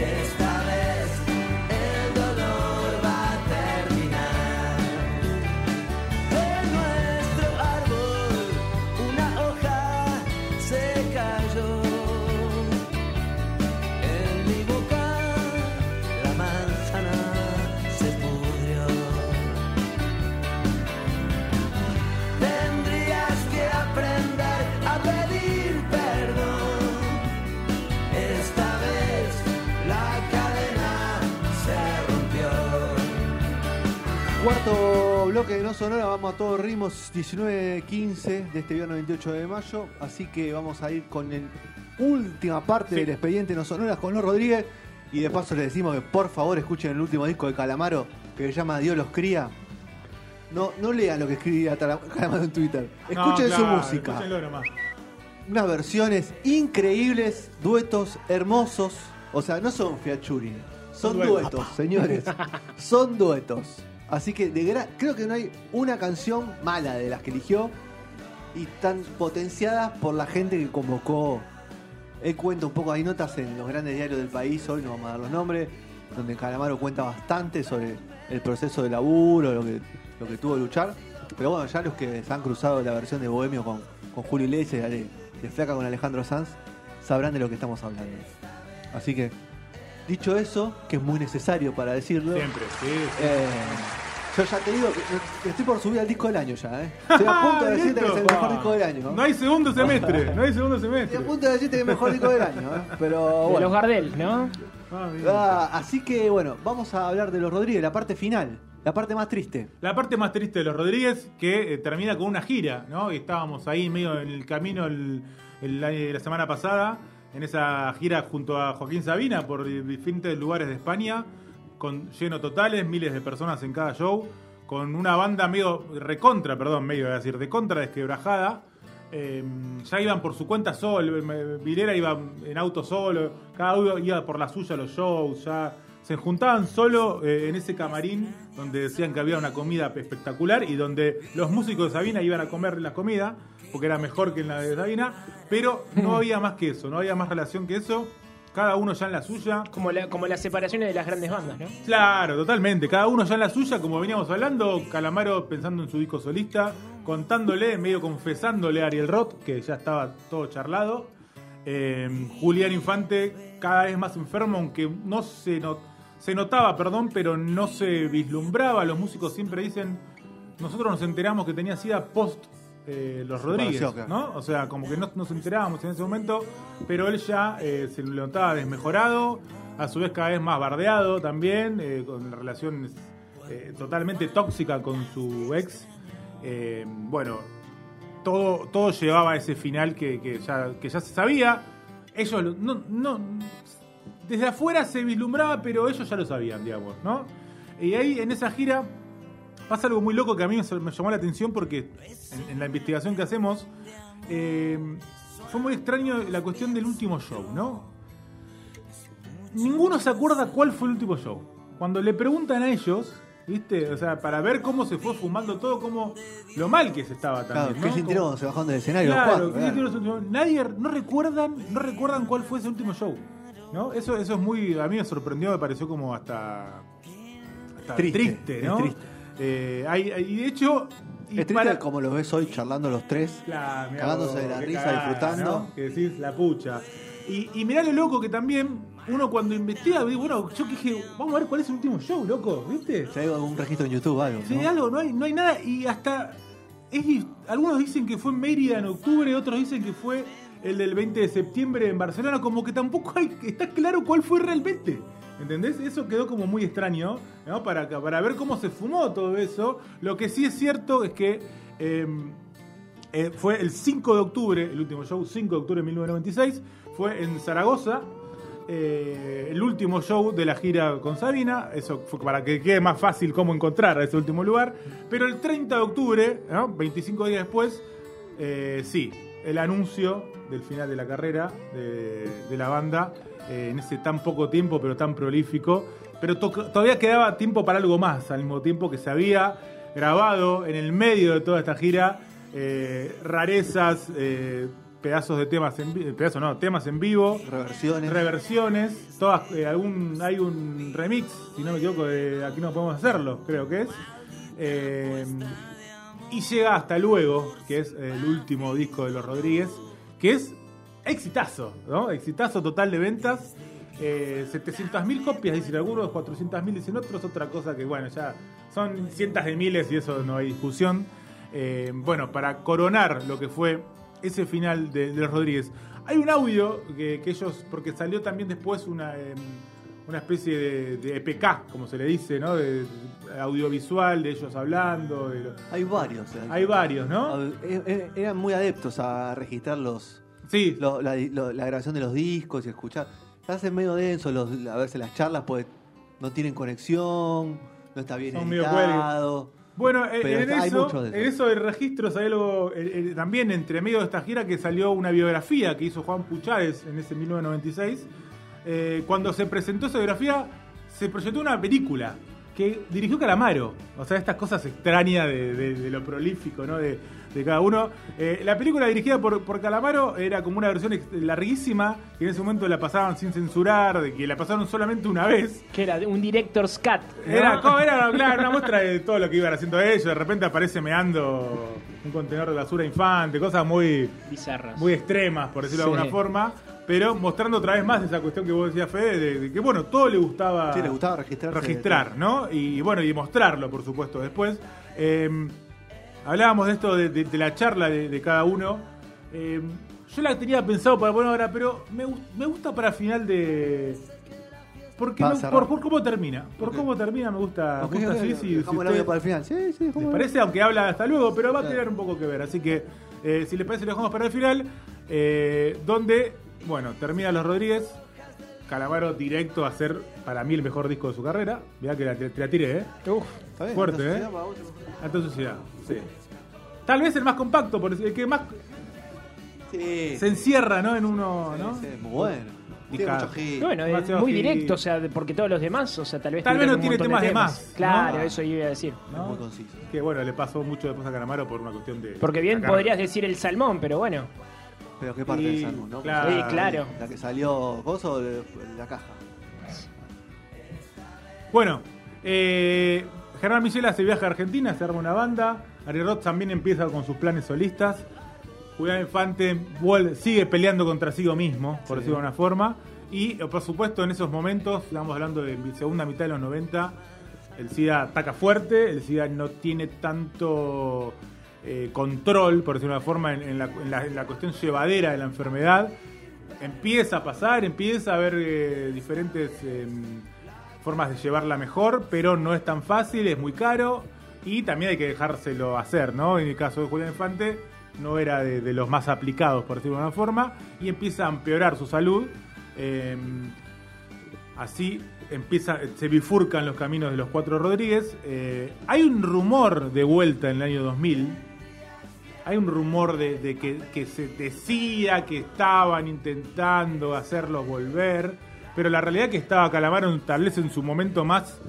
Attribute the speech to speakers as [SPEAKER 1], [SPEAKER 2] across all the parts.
[SPEAKER 1] Esta
[SPEAKER 2] Cuarto bloque de No Sonora, vamos a todos ritmos 19-15 de este viernes 28 de mayo. Así que vamos a ir con la última parte del expediente No Sonora con los Rodríguez. Y de paso les decimos que por favor escuchen el último disco de Calamaro que se llama Dios los cría. No, no lean lo que escribía Calamaro en Twitter.
[SPEAKER 3] No,
[SPEAKER 2] Escuchen su
[SPEAKER 3] claro,
[SPEAKER 2] música.
[SPEAKER 3] escúchenlo nomás.
[SPEAKER 2] Unas versiones increíbles, duetos hermosos. O sea, no son fiachuring, son
[SPEAKER 3] Son duetos.
[SPEAKER 2] duetos, señores. son duetos. Así que de gra- creo que no hay una canción mala de las que eligió y tan potenciadas por la gente que convocó. Él cuenta un poco, hay notas en los grandes diarios del país, hoy no vamos a dar los nombres, donde Calamaro cuenta bastante sobre el proceso de laburo, lo que, lo que tuvo que luchar. Pero bueno, ya los que se han cruzado la versión de Bohemio con, con Julio Iglesias, de Flaca con Alejandro Sanz, sabrán de lo que estamos hablando. Así que, dicho eso, que es muy necesario para decirlo,
[SPEAKER 3] Siempre, sí. sí.
[SPEAKER 2] eh, yo ya te digo que estoy por subir al disco del año ya, ¿eh? Estoy a punto de decirte que es el mejor disco del año.
[SPEAKER 3] No hay segundo semestre, no hay segundo
[SPEAKER 2] Estoy
[SPEAKER 3] semestre.
[SPEAKER 2] a punto de decirte que es el mejor disco del año, ¿eh? Pero
[SPEAKER 4] De los
[SPEAKER 2] bueno.
[SPEAKER 4] Gardel, ¿no?
[SPEAKER 3] Ah.
[SPEAKER 2] Ah, así que bueno, vamos a hablar de los Rodríguez, la parte final, la parte más triste.
[SPEAKER 3] La parte más triste de los Rodríguez, que eh, termina con una gira, ¿no? Y estábamos ahí medio en el camino el, la semana pasada, en esa gira junto a Joaquín Sabina por di- diferentes lugares de España, con lleno totales, miles de personas en cada show, con una banda medio recontra, perdón, medio a decir, de contra desquebrajada. Eh, ya iban por su cuenta solo, Vilera iba en auto solo, cada uno iba por la suya a los shows, ya se juntaban solo eh, en ese camarín donde decían que había una comida espectacular y donde los músicos de Sabina iban a comer la comida porque era mejor que en la de Sabina, pero no había más que eso, no había más relación que eso, cada uno ya en la suya.
[SPEAKER 4] Como, la- como las separaciones de las grandes bandas, ¿no?
[SPEAKER 3] Claro, totalmente. Cada uno ya en la suya, como veníamos hablando, Calamaro pensando en su disco solista, contándole, medio confesándole a Ariel Roth, que ya estaba todo charlado. Eh, Julián Infante cada vez más enfermo, aunque no se, no- se notaba, perdón, pero no se vislumbraba. Los músicos siempre dicen, nosotros nos enteramos que tenía SIDA post eh, los Rodríguez. ¿no? O sea, como que no nos enterábamos en ese momento, pero él ya eh, se lo notaba desmejorado, a su vez cada vez más bardeado también, eh, con relaciones eh, totalmente tóxica con su ex. Bueno, todo, todo llevaba a ese final que, que ya, que ya se sabía. Ellos lo- no, no, desde afuera se vislumbraba, pero ellos ya lo sabían, digamos, ¿no? Y ahí en esa gira pasa algo muy loco que a mí me llamó la atención porque en, en la investigación que hacemos eh, fue muy extraño la cuestión del último show, ¿no? Ninguno se acuerda cuál fue el último show. Cuando le preguntan a ellos, ¿viste? O sea, para ver cómo se fue fumando todo, cómo lo mal que se estaba
[SPEAKER 2] Claro,
[SPEAKER 3] también.
[SPEAKER 2] ¿qué
[SPEAKER 3] ¿no? Como-
[SPEAKER 2] se bajaron del escenario?
[SPEAKER 3] Claro,
[SPEAKER 2] Claro.
[SPEAKER 3] Nadie, no recuerdan, no recuerdan cuál fue ese último show. ¿No? Eso, eso es muy, a mí me sorprendió, me pareció como hasta, hasta
[SPEAKER 2] Triste,
[SPEAKER 3] triste, ¿no?
[SPEAKER 2] triste.
[SPEAKER 3] Eh, hay- hay- y de hecho, y
[SPEAKER 2] Es triste como lo ves hoy charlando los tres.
[SPEAKER 3] Claro, mirá
[SPEAKER 2] Cagándose de la risa,
[SPEAKER 3] cagada,
[SPEAKER 2] disfrutando.
[SPEAKER 3] ¿no? Que decís la pucha. Y, y mirá lo loco que también uno cuando investiga, bueno, yo dije, vamos a ver cuál es el último show, loco, ¿viste?
[SPEAKER 2] Si hay algún registro en YouTube, algo.
[SPEAKER 3] Sí,
[SPEAKER 2] ¿no?
[SPEAKER 3] algo, no hay, no hay nada. Y hasta. es algunos dicen que fue en Mérida en octubre, otros dicen que fue el del 20 de septiembre en Barcelona. Como que tampoco está claro cuál fue realmente. ¿Entendés? Eso quedó como muy extraño, ¿no? Para, para ver cómo se fumó todo eso. Lo que sí es cierto es que eh, eh, fue el 5 de octubre, el último show, 5 de octubre de 1996, fue en Zaragoza. eh, el último show de la gira con Sabina, eso fue para que quede más fácil cómo encontrar ese último lugar. Pero el 30 de octubre, ¿no? 25 días después, eh, sí, el anuncio del final de la carrera de, de la banda, eh, en ese tan poco tiempo, pero tan prolífico. Pero to- todavía quedaba tiempo para algo más, al mismo tiempo que se había grabado en el medio de toda esta gira eh, rarezas, eh, pedazos de temas en pedazos no, temas en vivo,
[SPEAKER 2] Reversiones.
[SPEAKER 3] reversiones, todas eh, algún hay un remix, si no me equivoco, de aquí no podemos hacerlo, creo que es. Y llega hasta luego, que es el último disco de los Rodríguez, que es exitazo, ¿no? Exitazo total de ventas. Eh, 700.000 copias, dicen algunos, 400.000 dicen otros, otra cosa que, bueno, ya son cientos de miles y eso no hay discusión. Eh, bueno, para coronar lo que fue ese final de, los Rodríguez, hay un audio que, ellos, porque salió también después una, eh, una especie de, de EPK, como se le dice, ¿no? De, de audiovisual, de ellos hablando. de lo-
[SPEAKER 2] Hay varios. eh.
[SPEAKER 3] hay varios, ¿no?
[SPEAKER 2] Eh, eh, Eran muy adeptos a registrar los,
[SPEAKER 3] Sí,
[SPEAKER 2] lo- la, lo- la grabación de los discos y escuchar. Se hacen medio denso los, a veces las charlas, pues no tienen conexión, no está bien
[SPEAKER 3] Son
[SPEAKER 2] editado.
[SPEAKER 3] Bueno, eh,
[SPEAKER 2] Pero
[SPEAKER 3] en,
[SPEAKER 2] hay
[SPEAKER 3] eso,
[SPEAKER 2] de eso.
[SPEAKER 3] en eso de registros hay algo eh, eh, también entre medio de esta gira que salió una biografía que hizo Juan Puchárez en ese 1996. Eh, cuando se presentó esa biografía, se proyectó una película que dirigió Calamaro. O sea, estas cosas extrañas de, de- de lo prolífico, ¿no? De, de cada uno. Eh, la película dirigida por, por Calamaro era como una versión larguísima, que en ese momento la pasaban sin censurar, de que la pasaron solamente una vez.
[SPEAKER 4] Que era un director's cut. ¿no?
[SPEAKER 3] Era, como- era claro, una muestra de todo lo que iban haciendo ellos. De repente aparece meando un contenedor de basura infante, cosas muy,
[SPEAKER 4] Bizarras.
[SPEAKER 3] muy extremas, por decirlo de alguna forma. Pero mostrando otra vez más esa cuestión que vos decías, Fede, de, de que bueno, todo le gustaba,
[SPEAKER 2] Sí, le gustaba registrarse.
[SPEAKER 3] registrar, ¿no? Y bueno, y mostrarlo, por supuesto, después. Eh, hablábamos de esto de, de- de la charla de, cada uno. Eh, yo la tenía pensado para poner ahora, pero me, gu- me gusta para final de. Porque me- por, por cómo termina. Por cómo termina me gusta,
[SPEAKER 2] Ok,
[SPEAKER 3] me gusta
[SPEAKER 2] ok,
[SPEAKER 3] así.
[SPEAKER 2] ok.
[SPEAKER 3] si- si
[SPEAKER 2] Dejamos el audio para el final. Sí, sí,
[SPEAKER 3] ¿Les
[SPEAKER 2] dejamos-
[SPEAKER 3] parece? Aunque habla hasta luego, pero va a tener un poco que ver. Así que, eh, si les parece, lo dejamos para el final. eh, donde, bueno, termina Los Rodríguez. Calamaro directo a ser, para mí, el mejor disco de su carrera. Mirá que la, te, la tiré, ¿eh?
[SPEAKER 4] Uf,
[SPEAKER 2] Está bien,
[SPEAKER 3] fuerte,
[SPEAKER 2] entonces,
[SPEAKER 3] ¿eh?
[SPEAKER 2] ya para otro.
[SPEAKER 3] Alta sociedad, sí. Tal vez el más compacto, por decir- el que más
[SPEAKER 2] Sí.
[SPEAKER 3] se encierra, ¿no? En uno,
[SPEAKER 2] Sí,
[SPEAKER 3] ¿no?
[SPEAKER 2] sí, muy bueno.
[SPEAKER 3] Y
[SPEAKER 2] Tiene
[SPEAKER 3] cada-
[SPEAKER 2] mucho hit.
[SPEAKER 4] bueno, es muy
[SPEAKER 3] hit.
[SPEAKER 4] directo, o sea, porque todos los demás, o sea, tal vez
[SPEAKER 3] Tal vez no tiene temas de más,
[SPEAKER 4] Claro,
[SPEAKER 3] ¿no?
[SPEAKER 4] eso iba a decir.
[SPEAKER 3] ¿no?
[SPEAKER 2] Muy conciso.
[SPEAKER 3] Que bueno, le pasó mucho después a Calamaro por una cuestión de.
[SPEAKER 4] Porque bien
[SPEAKER 3] sacar-
[SPEAKER 4] podrías decir el salmón, pero bueno.
[SPEAKER 2] Pero qué parte
[SPEAKER 3] Y,
[SPEAKER 2] del salmón, ¿no?
[SPEAKER 3] claro.
[SPEAKER 4] Sí, claro.
[SPEAKER 2] La que salió, ¿coso o de- la caja?
[SPEAKER 3] Bueno, eh, Germán Michela se viaja a Argentina, se arma una banda. Ari Roth también empieza con sus planes solistas. Julián Infante vuelve- sigue peleando contra sí mismo, por decirlo de una forma. Y eh, por supuesto, en esos momentos, estamos hablando de segunda mitad de los 90, el SIDA ataca fuerte, el SIDA no tiene tanto eh, control, por decirlo de una forma, en, la, en la- cuestión llevadera de la enfermedad. Empieza a pasar, empieza a haber eh, diferentes em, formas de llevarla mejor, pero no es tan fácil, es muy caro. y también hay que dejárselo hacer, ¿no? En el caso de Julián Infante no era de, los más aplicados, por decirlo de alguna forma, y empieza a empeorar su salud. eh, así empieza, se bifurcan los caminos de los cuatro Rodríguez. Eh, hay un rumor de vuelta en el año 2000. Hay un rumor de, de que, que se decía que estaban intentando hacerlos volver, pero la realidad es que estaba Calamaro tal vez en su momento más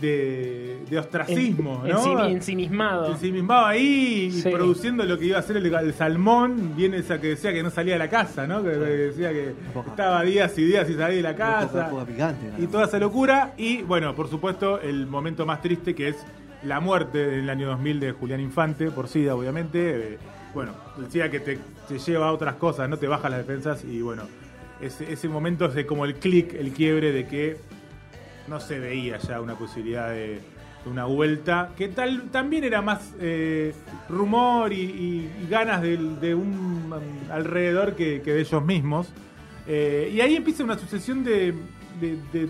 [SPEAKER 3] de, de ostracismo,
[SPEAKER 4] En-
[SPEAKER 3] ¿no?
[SPEAKER 4] ensi- ensimismado.
[SPEAKER 3] ensimismado ahí y produciendo lo que iba a ser el, el salmón. Viene esa que decía que no salía de la casa, ¿no? Que, decía que estaba días y días y salía de la casa.
[SPEAKER 2] picante,
[SPEAKER 3] y toda esa locura. Y bueno, por supuesto, el momento más triste que es la muerte en el año 2000 de Julián Infante, por SIDA, obviamente. Eh, bueno, SIDA que te, lleva a otras cosas, no te baja las defensas. Y bueno, ese, ese momento es de como el clic, el quiebre de que no se veía ya una posibilidad de, de una vuelta, que tal también era más eh, rumor y, y- y ganas de, un alrededor que, de ellos mismos. Eh, y ahí empieza una sucesión de, de- de,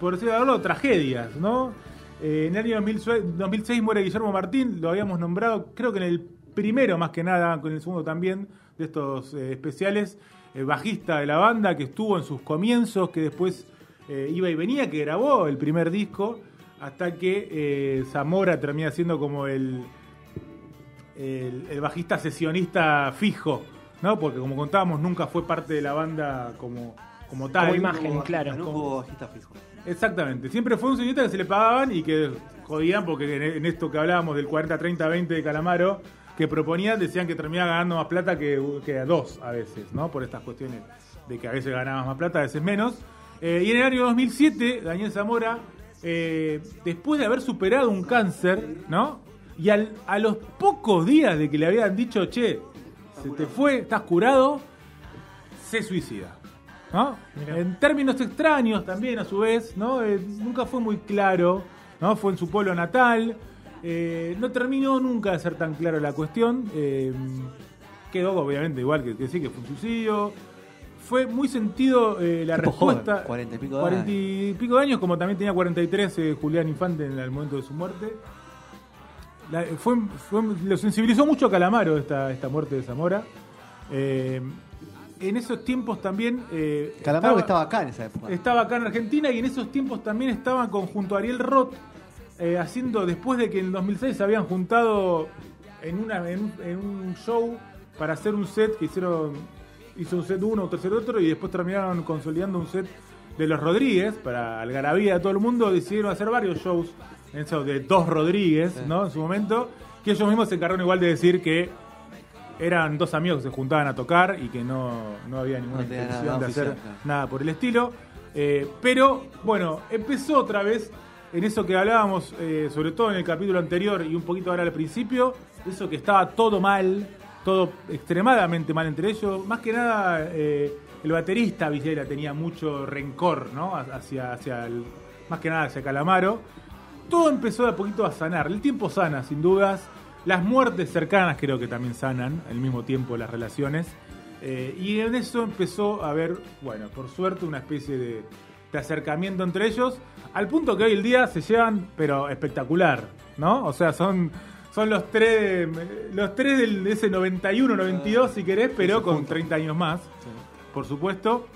[SPEAKER 3] por decirlo algo, tragedias, ¿no? Eh, en el año 2006, 2006 muere Guillermo Martín, lo habíamos nombrado, creo que en el primero más que nada, con el segundo también, de estos eh, especiales, el bajista de la banda que estuvo en sus comienzos, que después eh, iba y venía, que grabó el primer disco, hasta que eh, Zamora termina siendo como el, el, el bajista sesionista fijo, ¿no? Porque como contábamos, nunca fue parte de la banda como, como tal.
[SPEAKER 4] Como imagen,
[SPEAKER 2] Como
[SPEAKER 4] claro.
[SPEAKER 2] No
[SPEAKER 4] como-
[SPEAKER 2] hubo bajista fijo.
[SPEAKER 3] Exactamente. Siempre fue un señorita que se le pagaban y que jodían porque en, esto que hablábamos del 40-30-20 de Calamaro, que proponían, decían que terminaba ganando más plata que, que a dos a veces, ¿no? Por estas cuestiones de que a veces ganabas más plata, a veces menos. Eh, y en el año 2007, Daniel Zamora, eh, después de haber superado un cáncer, ¿no? Y al- a los pocos días de que le habían dicho, che, se te fue, estás curado, se suicida. ¿No? En términos extraños también, a su vez, ¿no? Eh, nunca fue muy claro, ¿no? Fue en su pueblo natal. eh, no terminó nunca de ser tan claro la cuestión. eh, quedó, obviamente, igual que, que sí, que fue un suicidio. Fue muy sentido eh, la
[SPEAKER 2] Tipo
[SPEAKER 3] respuesta.
[SPEAKER 2] 40 y pico de
[SPEAKER 3] 40 y pico de años, como también tenía 43 eh, Julián Infante en el momento de su muerte. La- fue, fue- lo sensibilizó mucho a Calamaro esta, esta muerte de Zamora. Eh, en esos tiempos también. eh,
[SPEAKER 2] Calamaro estaba acá en esa época.
[SPEAKER 3] estaba acá en Argentina y en esos tiempos también estaban con, junto a Ariel Roth eh, haciendo, después de que en el 2006 se habían juntado en, una, en, un- en un show para hacer un set que hicieron, hizo un set uno, otro set otro y después terminaron consolidando un set de los Rodríguez para Algarabía de todo el mundo, decidieron hacer varios shows en eso de dos Rodríguez, ¿no? En su momento, que ellos mismos se encargaron igual de decir que eran dos amigos que se juntaban a tocar y que no, no había ninguna
[SPEAKER 2] No
[SPEAKER 3] intención
[SPEAKER 2] nada
[SPEAKER 3] de hacer
[SPEAKER 2] claro.
[SPEAKER 3] nada por el estilo. Eh, pero bueno, empezó otra vez en eso que hablábamos, eh, sobre todo en el capítulo anterior y un poquito ahora al principio, eso que estaba todo mal, todo extremadamente mal entre ellos. Más que nada, eh, el baterista Villela tenía mucho rencor, ¿no? Hacia, hacia el, más que nada hacia Calamaro. Todo empezó de a poquito a sanar. El tiempo sana, sin dudas. Las muertes cercanas creo que también sanan al mismo tiempo las relaciones. Eh, y en eso empezó a haber, bueno, por suerte, una especie de, de acercamiento entre ellos, al punto que hoy el día se llevan, pero espectacular, ¿no? O sea, son, son los tres, los tres del, de ese 91, 92, si querés, pero con 30 años más, por supuesto.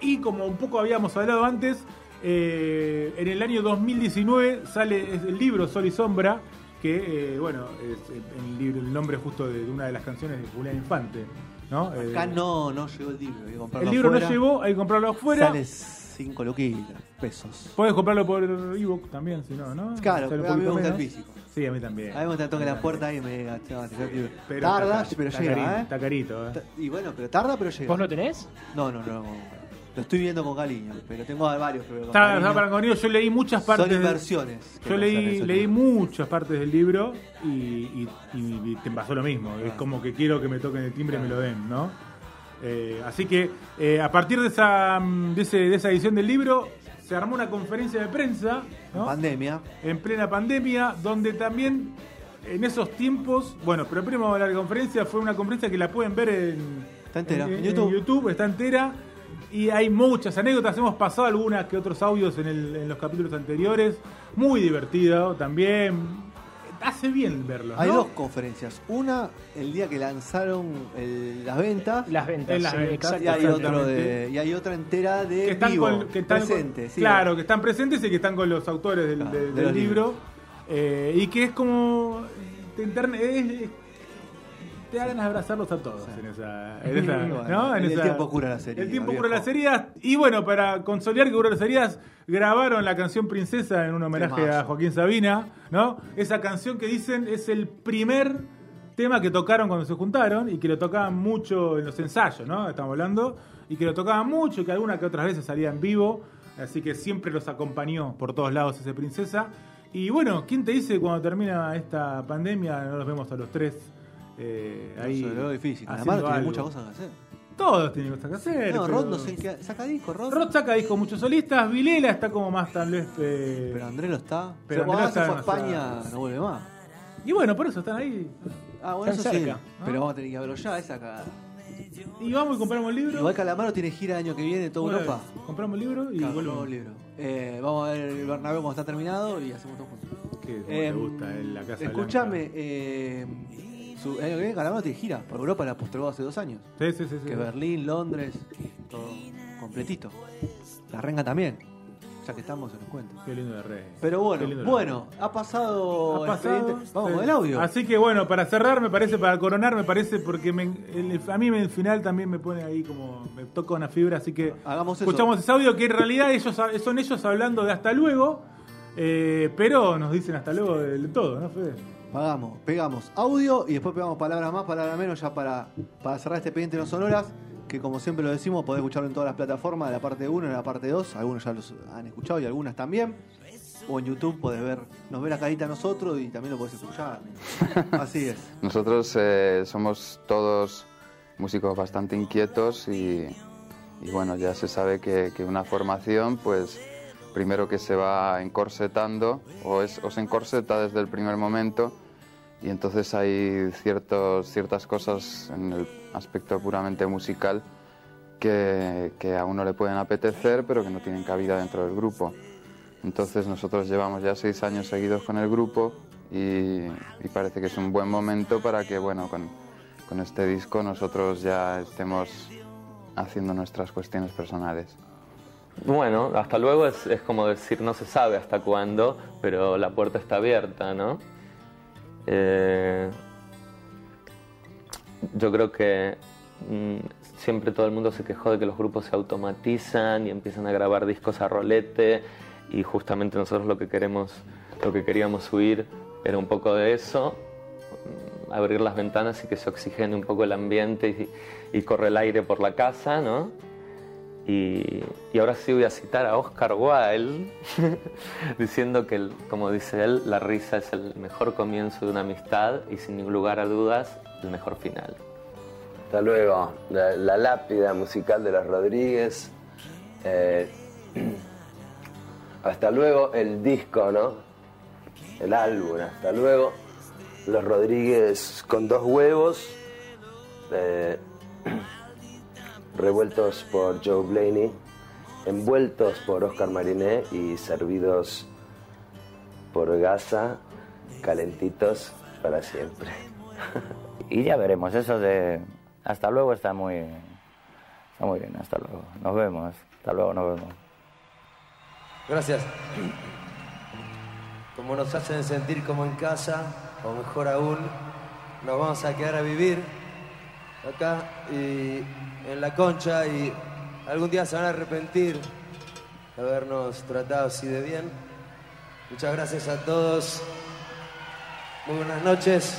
[SPEAKER 3] Y como un poco habíamos hablado antes, eh, en el año 2019 sale el libro Sol y Sombra, que, eh, bueno, es eh, el, libro, el nombre justo de, de una de las canciones de Julián Infante. ¿no? Eh,
[SPEAKER 2] Acá no, no llegó el libro. hay que comprarlo
[SPEAKER 3] el libro
[SPEAKER 2] afuera.
[SPEAKER 3] no llegó, hay que comprarlo afuera.
[SPEAKER 2] Sale 5 loquitas, pesos.
[SPEAKER 3] Puedes comprarlo por ebook también, si no, ¿no?
[SPEAKER 2] Claro,
[SPEAKER 3] Sale un
[SPEAKER 2] a mí me gusta el físico.
[SPEAKER 3] Sí, a mí también.
[SPEAKER 2] A mí me gusta que toque la puerta y me diga, "Chao, te quiero el libro".
[SPEAKER 3] Pero
[SPEAKER 2] Tarda,
[SPEAKER 3] está-
[SPEAKER 2] pero
[SPEAKER 3] está
[SPEAKER 2] llega,
[SPEAKER 3] carito,
[SPEAKER 2] ¿eh?
[SPEAKER 3] Está carito, ¿eh?
[SPEAKER 2] Y bueno, pero tarda, pero llega.
[SPEAKER 4] ¿Vos lo tenés?
[SPEAKER 2] No, no, no. no. Lo estoy viendo con cariño, pero tengo varios que con
[SPEAKER 3] Está, para conmigo, yo leí muchas partes.
[SPEAKER 2] Son inversiones.
[SPEAKER 3] Yo leí, leí muchas partes del libro y, y- y- y te pasó lo mismo. Es como que quiero que me toquen el timbre y me lo den, ¿no? Eh, así que eh, a partir de esa, mm, de, ese- de esa edición del libro se armó una conferencia de prensa ¿no?
[SPEAKER 2] Pandemia.
[SPEAKER 3] en plena pandemia, donde también en esos tiempos, bueno, pero primero la conferencia, fue una conferencia que la pueden ver en,
[SPEAKER 2] Está entera,
[SPEAKER 3] en,
[SPEAKER 2] en
[SPEAKER 3] en
[SPEAKER 2] YouTube.
[SPEAKER 3] YouTube, está entera. Y hay muchas anécdotas, hemos pasado algunas que otros audios en, el- en los capítulos anteriores, muy divertido también. hace bien verlos.
[SPEAKER 2] Hay
[SPEAKER 3] ¿no?
[SPEAKER 2] dos conferencias. Una, el día que lanzaron el- las ventas.
[SPEAKER 4] Las ventas,
[SPEAKER 3] En las
[SPEAKER 4] sí,
[SPEAKER 3] ventas,
[SPEAKER 4] exacto.
[SPEAKER 2] y, hay otro de, y hay otra entera de
[SPEAKER 3] que están
[SPEAKER 2] vivo,
[SPEAKER 3] con, que están con-
[SPEAKER 2] presente. sí.
[SPEAKER 3] claro, que están presentes y que están con los autores del,
[SPEAKER 2] Claro,
[SPEAKER 3] de-
[SPEAKER 2] de
[SPEAKER 3] del
[SPEAKER 2] los
[SPEAKER 3] libro. eh, y que es como. Te, interne- es- es- te da ganas de abrazarlos a todos en esa. En esa
[SPEAKER 2] Bueno,
[SPEAKER 3] ¿no? En
[SPEAKER 2] el
[SPEAKER 3] esa-
[SPEAKER 2] tiempo cura las heridas,
[SPEAKER 3] El tiempo
[SPEAKER 2] viejo.
[SPEAKER 3] cura las heridas. Y bueno, para consolidar que cura las heridas, grabaron la canción Princesa en un homenaje a. Joaquín Sabina. ¿no? Esa canción que dicen es el primer tema que tocaron cuando se juntaron y que lo tocaban mucho en los ensayos, ¿no? Estamos hablando. Y que lo tocaban mucho, que alguna que otras veces salía en vivo. Así que siempre los acompañó por todos lados ese princesa. Y bueno, ¿quién te dice cuando termina esta pandemia no los vemos a los tres eh,
[SPEAKER 2] No,
[SPEAKER 3] ahí?
[SPEAKER 2] se lo veo difícil. Además, tiene
[SPEAKER 3] algo?
[SPEAKER 2] muchas cosas que hacer.
[SPEAKER 3] Todos tienen cosas que hacer.
[SPEAKER 2] No, Rod no sé qué. ¿Saca disco, Rod?
[SPEAKER 3] Rod saca discos muchos solistas, Vilela está como más tal vez. eh,
[SPEAKER 2] Pero Andrés lo está.
[SPEAKER 3] Pero
[SPEAKER 2] cuando
[SPEAKER 3] Andrés
[SPEAKER 2] se fue a España, no vuelve más.
[SPEAKER 3] Y bueno, por eso están ahí.
[SPEAKER 2] Ah, bueno,
[SPEAKER 4] Están
[SPEAKER 2] eso sí. Pero vamos a tener que verlo ya, esa cagada.
[SPEAKER 3] Y vamos y compramos el libro.
[SPEAKER 2] Igual Calamaro tiene gira el año que viene, toda
[SPEAKER 3] Bueno,
[SPEAKER 2] Europa.
[SPEAKER 3] Compramos el libro y
[SPEAKER 2] Claro,
[SPEAKER 3] volvemos.
[SPEAKER 2] nuevo libro. Eh, vamos a ver el Bernabéu cuando está terminado y hacemos todo juntos.
[SPEAKER 3] Que como
[SPEAKER 2] Eh,
[SPEAKER 3] te gusta en la casa
[SPEAKER 2] Escúchame, eh, su, el año que viene Calamaro tiene gira por Europa, la postergó hace dos años.
[SPEAKER 3] Sí, sí, sí. sí.
[SPEAKER 2] Que Berlín, Londres, todo completito. La renga también, ya que estamos en los cuentos.
[SPEAKER 3] Qué lindo de rey.
[SPEAKER 2] Pero bueno, bueno, ha pasado,
[SPEAKER 3] Ha pasado,
[SPEAKER 2] Vamos con el audio.
[SPEAKER 3] Así que bueno, para cerrar, me parece, para coronar, me parece, porque me- el- a mí el final también me pone ahí como, me toca una fibra, así que
[SPEAKER 2] Hagamos eso.
[SPEAKER 3] escuchamos ese audio que en realidad ellos son ellos hablando de hasta luego, eh, pero nos dicen hasta luego de todo, ¿no, Fede?
[SPEAKER 2] Pagamos, pegamos audio y después pegamos palabras más, palabras menos, ya para, para cerrar este pendiente no sonoras, que como siempre lo decimos, podés escucharlo en todas las plataformas, de la parte 1 y la parte 2, algunos ya los han escuchado y algunas también. O en YouTube podés ver, nos ve la carita a nosotros y también lo podés escuchar. Así es.
[SPEAKER 5] Nosotros eh, somos todos músicos bastante inquietos y, y bueno, ya se sabe que, que una formación, pues primero que se va encorsetando o, es, o se encorseta desde el primer momento y entonces hay ciertos, ciertas cosas en el aspecto puramente musical que, que a uno le pueden apetecer pero que no tienen cabida dentro del grupo. Entonces nosotros llevamos ya seis años seguidos con el grupo y, y parece que es un buen momento para que, bueno, con, con este disco nosotros ya estemos haciendo nuestras cuestiones personales.
[SPEAKER 6] Bueno, hasta luego es, como decir no se sabe hasta cuándo, pero la puerta está abierta, ¿no? Eh, yo creo que mm, siempre todo el mundo se quejó de que los grupos se automatizan y empiezan a grabar discos a rolete y justamente nosotros lo que queremos, lo que queríamos huir era un poco de eso, mm, abrir las ventanas y que se oxigene un poco el ambiente y, y corre el aire por la casa, ¿no? Y, ahora sí voy a citar a Oscar Wilde diciendo que, como dice él, la risa es el mejor comienzo de una amistad y sin lugar a dudas el mejor final.
[SPEAKER 7] Hasta luego, la, lápida musical de los Rodríguez. Eh, hasta luego el disco, ¿no? El álbum, hasta luego. Los Rodríguez con dos huevos, eh, revueltos por Joe Blaney, envueltos por Oscar Mariné y servidos por Gaza, calentitos para siempre.
[SPEAKER 8] Y ya veremos, eso de hasta luego está muy, está muy bien, hasta luego. Nos vemos, hasta luego, nos vemos.
[SPEAKER 1] Gracias. Como nos hacen sentir como en casa, o mejor aún, nos vamos a quedar a vivir acá y en la concha y algún día se van a arrepentir de habernos tratado así de bien. Muchas gracias a todos. Muy buenas noches.